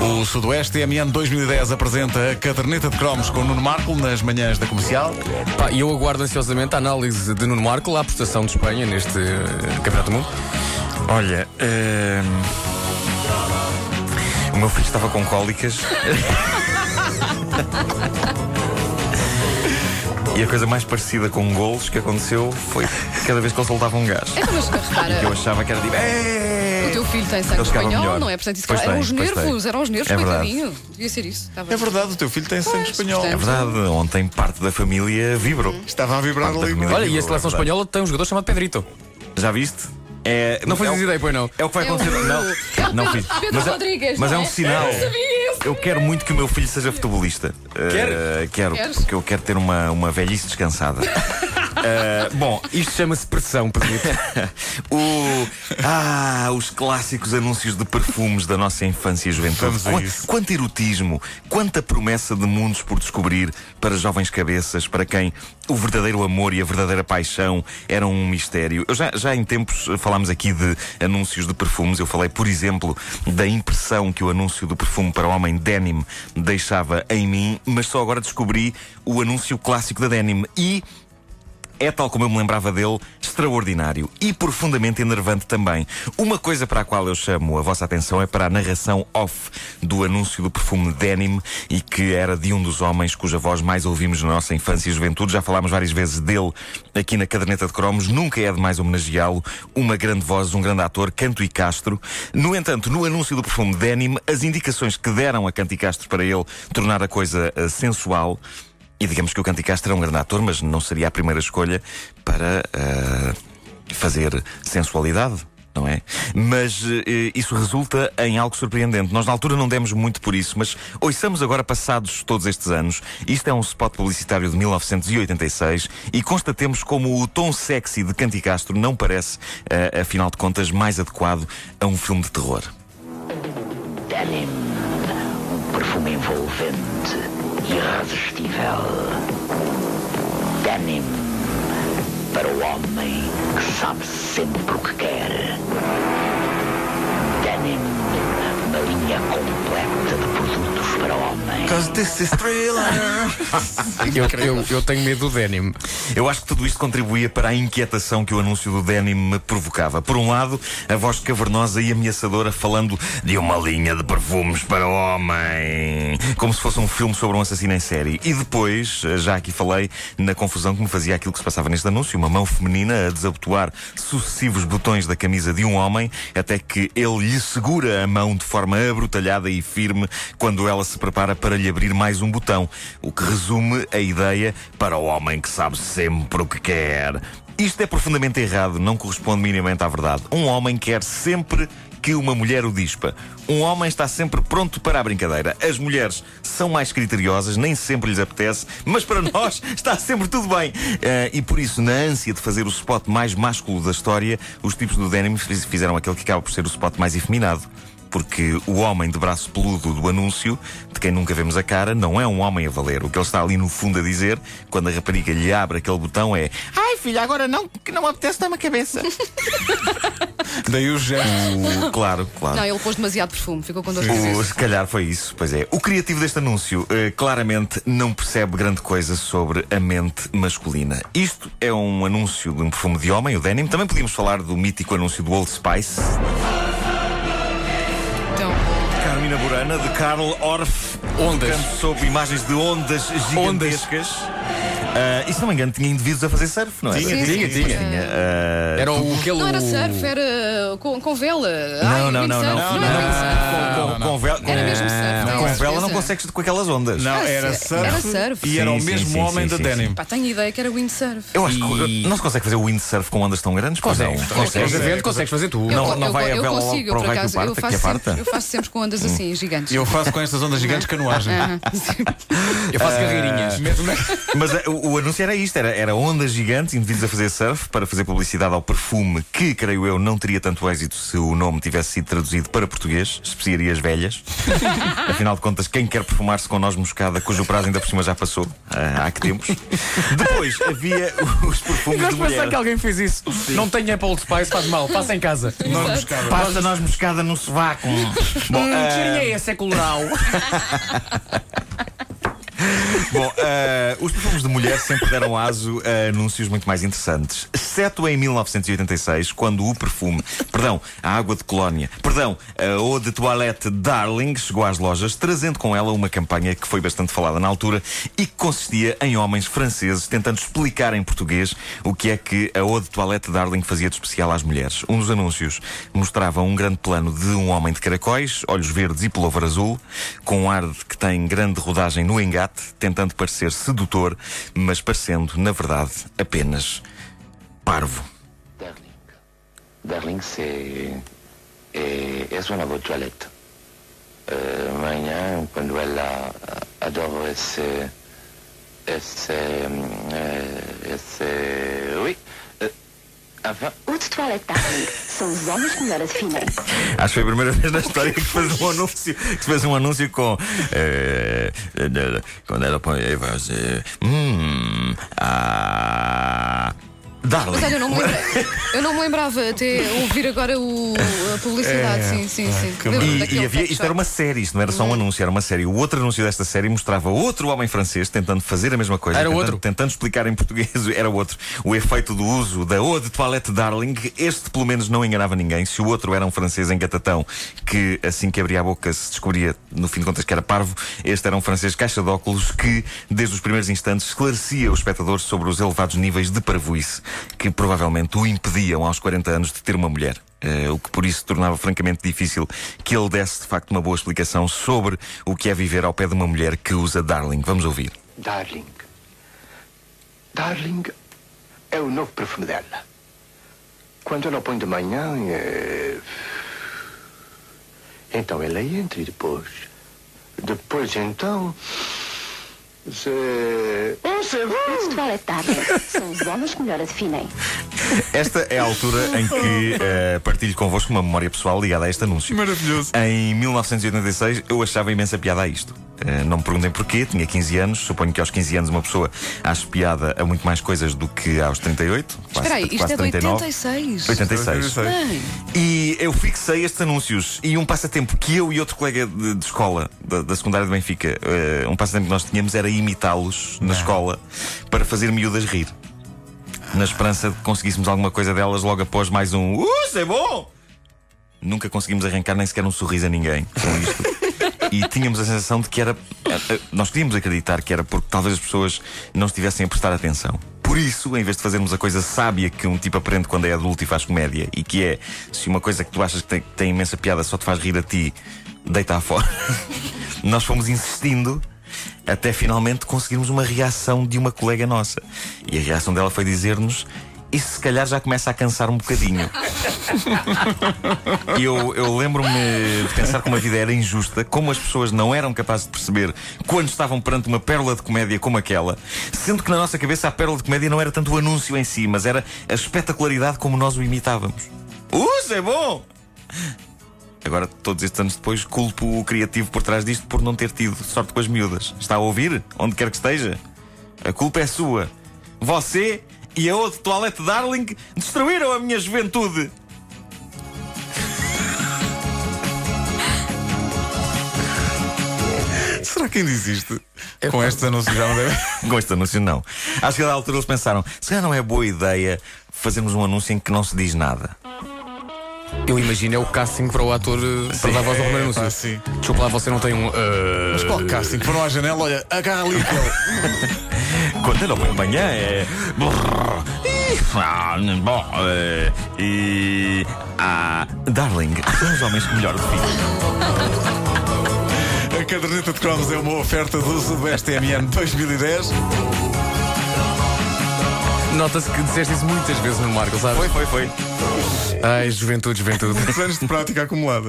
O Sudoeste TMN 2010 apresenta a caderneta de cromos com Nuno Marco nas manhãs da comercial. Pá, e eu aguardo ansiosamente a análise de Nuno Marco à prestação de Espanha neste eh, Campeonato do Mundo. Olha, ehm, o meu filho estava com cólicas. E a coisa mais parecida com golos que aconteceu foi cada vez que ele soltava um gás. Repara, Que eu achava que era tipo. "Ei!" o teu filho tem sangue espanhol, melhor. não é? Portanto, isso Pois eram os tem. nervos, eram os nervos, É coitadinho. Devia ser isso. Estava... É verdade, o teu filho tem sangue espanhol. portanto. É verdade, ontem parte da família vibrou. Estava a vibrar Parte ali. Olha, e a seleção é espanhola tem um jogador chamado Pedrito. Já viste? É, Não fazes é ideia, pois não? É o que vai É acontecer. Não, o não Pedro- fiz. Pedro mas é, Rodrigues, mas é não um é? sinal. Eu sabia isso. Eu quero muito que o meu filho seja futebolista. Queres? Uh, quero, Queres? porque eu quero ter uma, uma velhice descansada. Uh, bom, Isto chama-se pressão, Pedrito. o, ah, os clássicos anúncios de perfumes da nossa infância e juventude. Vamos a Qua- isso. Quanto erotismo, quanta promessa de mundos por descobrir para jovens cabeças, para quem o verdadeiro amor e a verdadeira paixão eram um mistério. Eu já, já em tempos falámos aqui de anúncios de perfumes. Eu falei, por exemplo, da impressão que o anúncio do perfume para o homem denim deixava em mim, mas só agora descobri o anúncio clássico da denim. E é, tal como eu me lembrava dele, extraordinário e profundamente enervante também. Uma coisa para a qual eu chamo a vossa atenção é para a narração off do anúncio do perfume Denim e que era de um dos homens cuja voz mais ouvimos na nossa infância e juventude. Já falámos várias vezes dele aqui na caderneta de cromos. Nunca é demais homenageá-lo. Uma grande voz, um grande ator, Canto e Castro. No entanto, no anúncio do perfume Denim, as indicações que deram a Canto e Castro para ele tornar a coisa eh, sensual e digamos que o Canticastro é um grande ator, mas não seria a primeira escolha para ah, fazer sensualidade. Não é? Mas eh, isso resulta em algo surpreendente. Nós, na altura, não demos muito por isso, mas ouçamos agora, passados todos estes anos, isto é um spot publicitário de 1986 e constatemos como o tom sexy de Canticastro não parece, eh, afinal de contas, mais adequado a um filme de terror. Denim, um perfume envolvente, irresistível. Denim, para o homem que sabe sempre o que quer. Denim, uma linha completa de para o homem. Cause this is thriller. eu, eu, eu tenho medo do denim. Eu acho que tudo isto contribuía para a inquietação que o anúncio do denim me provocava. Por um lado, a voz cavernosa e ameaçadora falando de uma linha de perfumes para o homem, como se fosse um filme sobre um assassino em série. E depois, já aqui falei na confusão que me fazia aquilo que se passava neste anúncio, uma mão feminina a desabotoar sucessivos botões da camisa de um homem, até que ele lhe segura a mão de forma abrutalhada e firme quando ela se prepara para lhe abrir mais um botão, o que resume a ideia para o homem que sabe sempre o que quer. Isto é profundamente errado, não corresponde minimamente à verdade. Um homem quer sempre que uma mulher o dispa. Um homem está sempre pronto para a brincadeira. As mulheres são mais criteriosas, nem sempre lhes apetece, mas para nós está sempre tudo bem. Eh, e por isso, na ânsia de fazer o spot mais másculo da história, os tipos do denim fiz- fizeram aquele que acaba por ser o spot mais efeminado. Porque o homem de braço peludo do anúncio, de quem nunca vemos a cara, não é um homem a valer. O que ele está ali no fundo a dizer, quando a rapariga lhe abre aquele botão, é Ai filha, agora não, que não me apetece dar-me a cabeça. Daí o gesto. O- claro, claro. Não, ele pôs demasiado perfume, ficou com dor de O, cabeça. se calhar foi isso, pois é. O criativo deste anúncio eh, claramente não percebe grande coisa sobre a mente masculina. Isto é um anúncio de um perfume de homem, o denim. Também podíamos falar do mítico anúncio do Old Spice. Então, Carmina Burana, de Karl Orff. Ondas. Canto sob imagens de ondas gigantescas. Ah, e se não me engano, tinha indivíduos a fazer surf, não é? Tinha, Sim, tinha, sim, tinha. sim. ah, Era o aquele. não era surf, era com, com vela. Ai, Não, não, não, não. Com, com, com vela, com, Era mesmo surf, com vela não consegues com aquelas ondas. Não, Ah, era surf. era surf. E era Sim, o mesmo sim, homem sim, da sim, denim. Pá, tenho ideia que era windsurf. Eu acho E- que não se consegue fazer windsurf com ondas tão grandes? pois não. Consegues, Consegues. fazer tu. Eu, Não- vai a vela logo para o raio que parta, Eu que faço, sempre, parta? eu faço sempre com ondas assim, gigantes. Eu faço com estas ondas gigantes canoagem. Eu faço carreirinhas. Mas eh, o, o anúncio era isto: era, era ondas gigantes, indivíduos a fazer surf para fazer publicidade ao perfume, que, creio eu, não teria tanto êxito se o nome tivesse sido traduzido para português, especiarias velhas. Afinal de contas, quem quer perfumar-se com noz moscada, cujo prazo ainda por cima já passou, ah, há que tempos. Depois havia os perfumes Gosto de de pensar mulher. que alguém fez isso. Não tem Apple Spice, faz mal. Faça em casa. Nós buscava. Passa noz moscada no sovaco. Bom, Hum, cheirinho é esse? É coloral. Bom, eh, os perfumes de mulher sempre deram aso a anúncios muito mais interessantes. Exceto em 1986, quando o perfume, perdão, a água de colónia, perdão, a eau de toilette Darling chegou às lojas, trazendo com ela uma campanha que foi bastante falada na altura e que consistia em homens franceses tentando explicar em português o que é que a eau de toilette Darling fazia de especial às mulheres. Um dos anúncios mostrava um grande plano de um homem de caracóis, olhos verdes e pullover azul, com um ar que tem grande rodagem no engate, tentando parecer sedutor, mas parecendo, na verdade, apenas parvo. Darling. Darling, c'est. É, é uma boa toilette. Euh, amanhã, quando ela adora esse. Esse. euh, esse. Oui. De toilette Darling. São os homens que melhor a definem. Acho que foi a primeira vez na história que se fez um anúncio, que fez um anúncio com. eh, eh, quando ela põe dizer. Hum. Ah. Darling. Mas olha, eu não me, lembra- eu não me lembrava até ouvir agora o, a publicidade. É, sim, sim, sim. que Lembro-me E, e havia, isto era uma série, isto não era só um anúncio, era uma série. O outro anúncio desta série mostrava outro homem francês tentando fazer a mesma coisa. Era tentando, outro? Tentando explicar em português, era outro. O efeito do uso da eau de toilette Darling. Este, pelo menos, não enganava ninguém. Se o outro era um francês em gatatão, que assim que abria a boca se descobria, no fim de contas, que era parvo, este era um francês caixa de óculos que, desde os primeiros instantes, esclarecia o espectador sobre os elevados níveis de parvoíce que provavelmente o impediam aos 40 anos de ter uma mulher. Eh, o que por isso tornava francamente difícil que ele desse de facto uma boa explicação sobre o que é viver ao pé de uma mulher que usa Darling. Vamos ouvir. Darling. Darling é o novo perfume dela. Quando ela põe de manhã, é... então ela entra e depois. Depois então. Darling. São os homens Esta é a altura em que eh, partilho convosco uma memória pessoal ligada a este anúncio. Maravilhoso. Em 1986 eu achava imensa piada a isto. Eh, não me perguntem porquê, tinha 15 anos. Suponho que aos 15 anos uma pessoa acha piada a muito mais coisas do que aos 38. quase- Espera aí, isto quase é de 39. 86. 86. Bem, E eu fixei estes anúncios e um passatempo que eu e outro colega de, de escola da, da secundária de Benfica, eh, um passatempo que nós tínhamos era imitá-los na escola para fazer miúdas rir. Na esperança de que conseguíssemos alguma coisa delas logo após mais um Uh, isso é bom! Nunca conseguimos arrancar nem sequer um sorriso a ninguém com isto. E tínhamos a sensação de que era. eh, eh, Nós queríamos acreditar que era porque talvez as pessoas não estivessem a prestar atenção. Por isso, em vez de fazermos a coisa sábia que um tipo aprende quando é adulto e faz comédia, e que é se uma coisa que tu achas que tem, tem imensa piada só te faz rir a ti, deita fora. Nós fomos insistindo até finalmente conseguirmos uma reação de uma colega nossa. E a reação dela foi dizer-nos. Isso se calhar já começa a cansar um bocadinho. E eu, eu lembro-me de pensar como a vida era injusta, como as pessoas não eram capazes de perceber quando estavam perante uma pérola de comédia como aquela, sendo que na nossa cabeça a pérola de comédia não era tanto o anúncio em si, mas era a espetacularidade como nós o imitávamos. Uh, é bom! Agora, todos estes anos depois, culpo o criativo por trás disto por não ter tido sorte com as miúdas. Está a ouvir? Onde quer que esteja? A culpa é sua. Você e a outra toalete Darling destruíram a minha juventude. Será que ainda existe? Com estes anúncios já não deve. Com este anúncio, não. Acho que a da altura eles pensaram: se calhar não é boa ideia fazermos um anúncio em que não se diz nada. Eu imagino é o casting para o ator eh, para dar voz ao primeiro pá, anúncio. sim. Desculpa lá, você não tem um. eh, Mas qual casting? Foram à janela, olha, agarra ali aquele. Quando eu não ponho manhã é. Ah, Bom, eh, e. Ah, Darling, são os homens que melhor definem. A caderneta de cromos é uma oferta do Sudoeste MN 2010. Nota-se que disseste isso muitas vezes no Marco, sabe? Foi, foi, foi. Ai, juventude, juventude. Anos de prática acumulada.